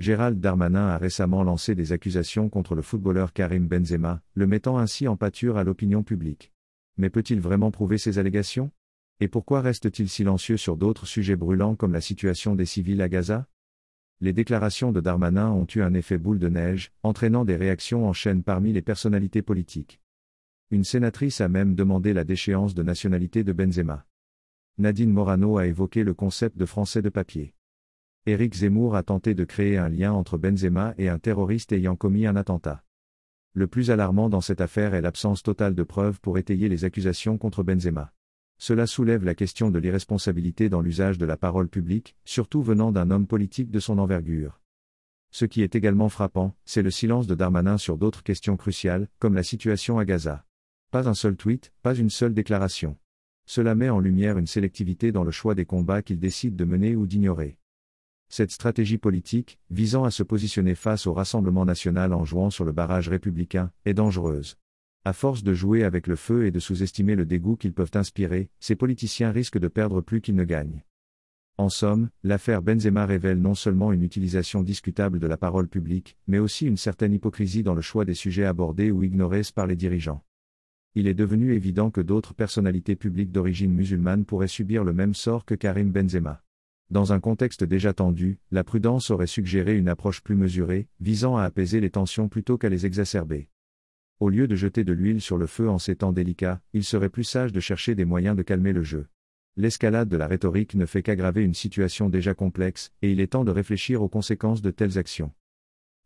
Gérald Darmanin a récemment lancé des accusations contre le footballeur Karim Benzema, le mettant ainsi en pâture à l'opinion publique. Mais peut-il vraiment prouver ces allégations? Et pourquoi reste-t-il silencieux sur d'autres sujets brûlants comme la situation des civils à Gaza? Les déclarations de Darmanin ont eu un effet boule de neige, entraînant des réactions en chaîne parmi les personnalités politiques. Une sénatrice a même demandé la déchéance de nationalité de Benzema. Nadine Morano a évoqué le concept de français de papier. Éric Zemmour a tenté de créer un lien entre Benzema et un terroriste ayant commis un attentat. Le plus alarmant dans cette affaire est l'absence totale de preuves pour étayer les accusations contre Benzema. Cela soulève la question de l'irresponsabilité dans l'usage de la parole publique, surtout venant d'un homme politique de son envergure. Ce qui est également frappant, c'est le silence de Darmanin sur d'autres questions cruciales, comme la situation à Gaza. Pas un seul tweet, pas une seule déclaration. Cela met en lumière une sélectivité dans le choix des combats qu'il décide de mener ou d'ignorer. Cette stratégie politique, visant à se positionner face au Rassemblement national en jouant sur le barrage républicain, est dangereuse. À force de jouer avec le feu et de sous-estimer le dégoût qu'ils peuvent inspirer, ces politiciens risquent de perdre plus qu'ils ne gagnent. En somme, l'affaire Benzema révèle non seulement une utilisation discutable de la parole publique, mais aussi une certaine hypocrisie dans le choix des sujets abordés ou ignorés par les dirigeants il est devenu évident que d'autres personnalités publiques d'origine musulmane pourraient subir le même sort que Karim Benzema. Dans un contexte déjà tendu, la prudence aurait suggéré une approche plus mesurée, visant à apaiser les tensions plutôt qu'à les exacerber. Au lieu de jeter de l'huile sur le feu en ces temps délicats, il serait plus sage de chercher des moyens de calmer le jeu. L'escalade de la rhétorique ne fait qu'aggraver une situation déjà complexe, et il est temps de réfléchir aux conséquences de telles actions.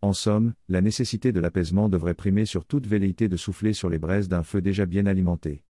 En somme, la nécessité de l'apaisement devrait primer sur toute velléité de souffler sur les braises d'un feu déjà bien alimenté.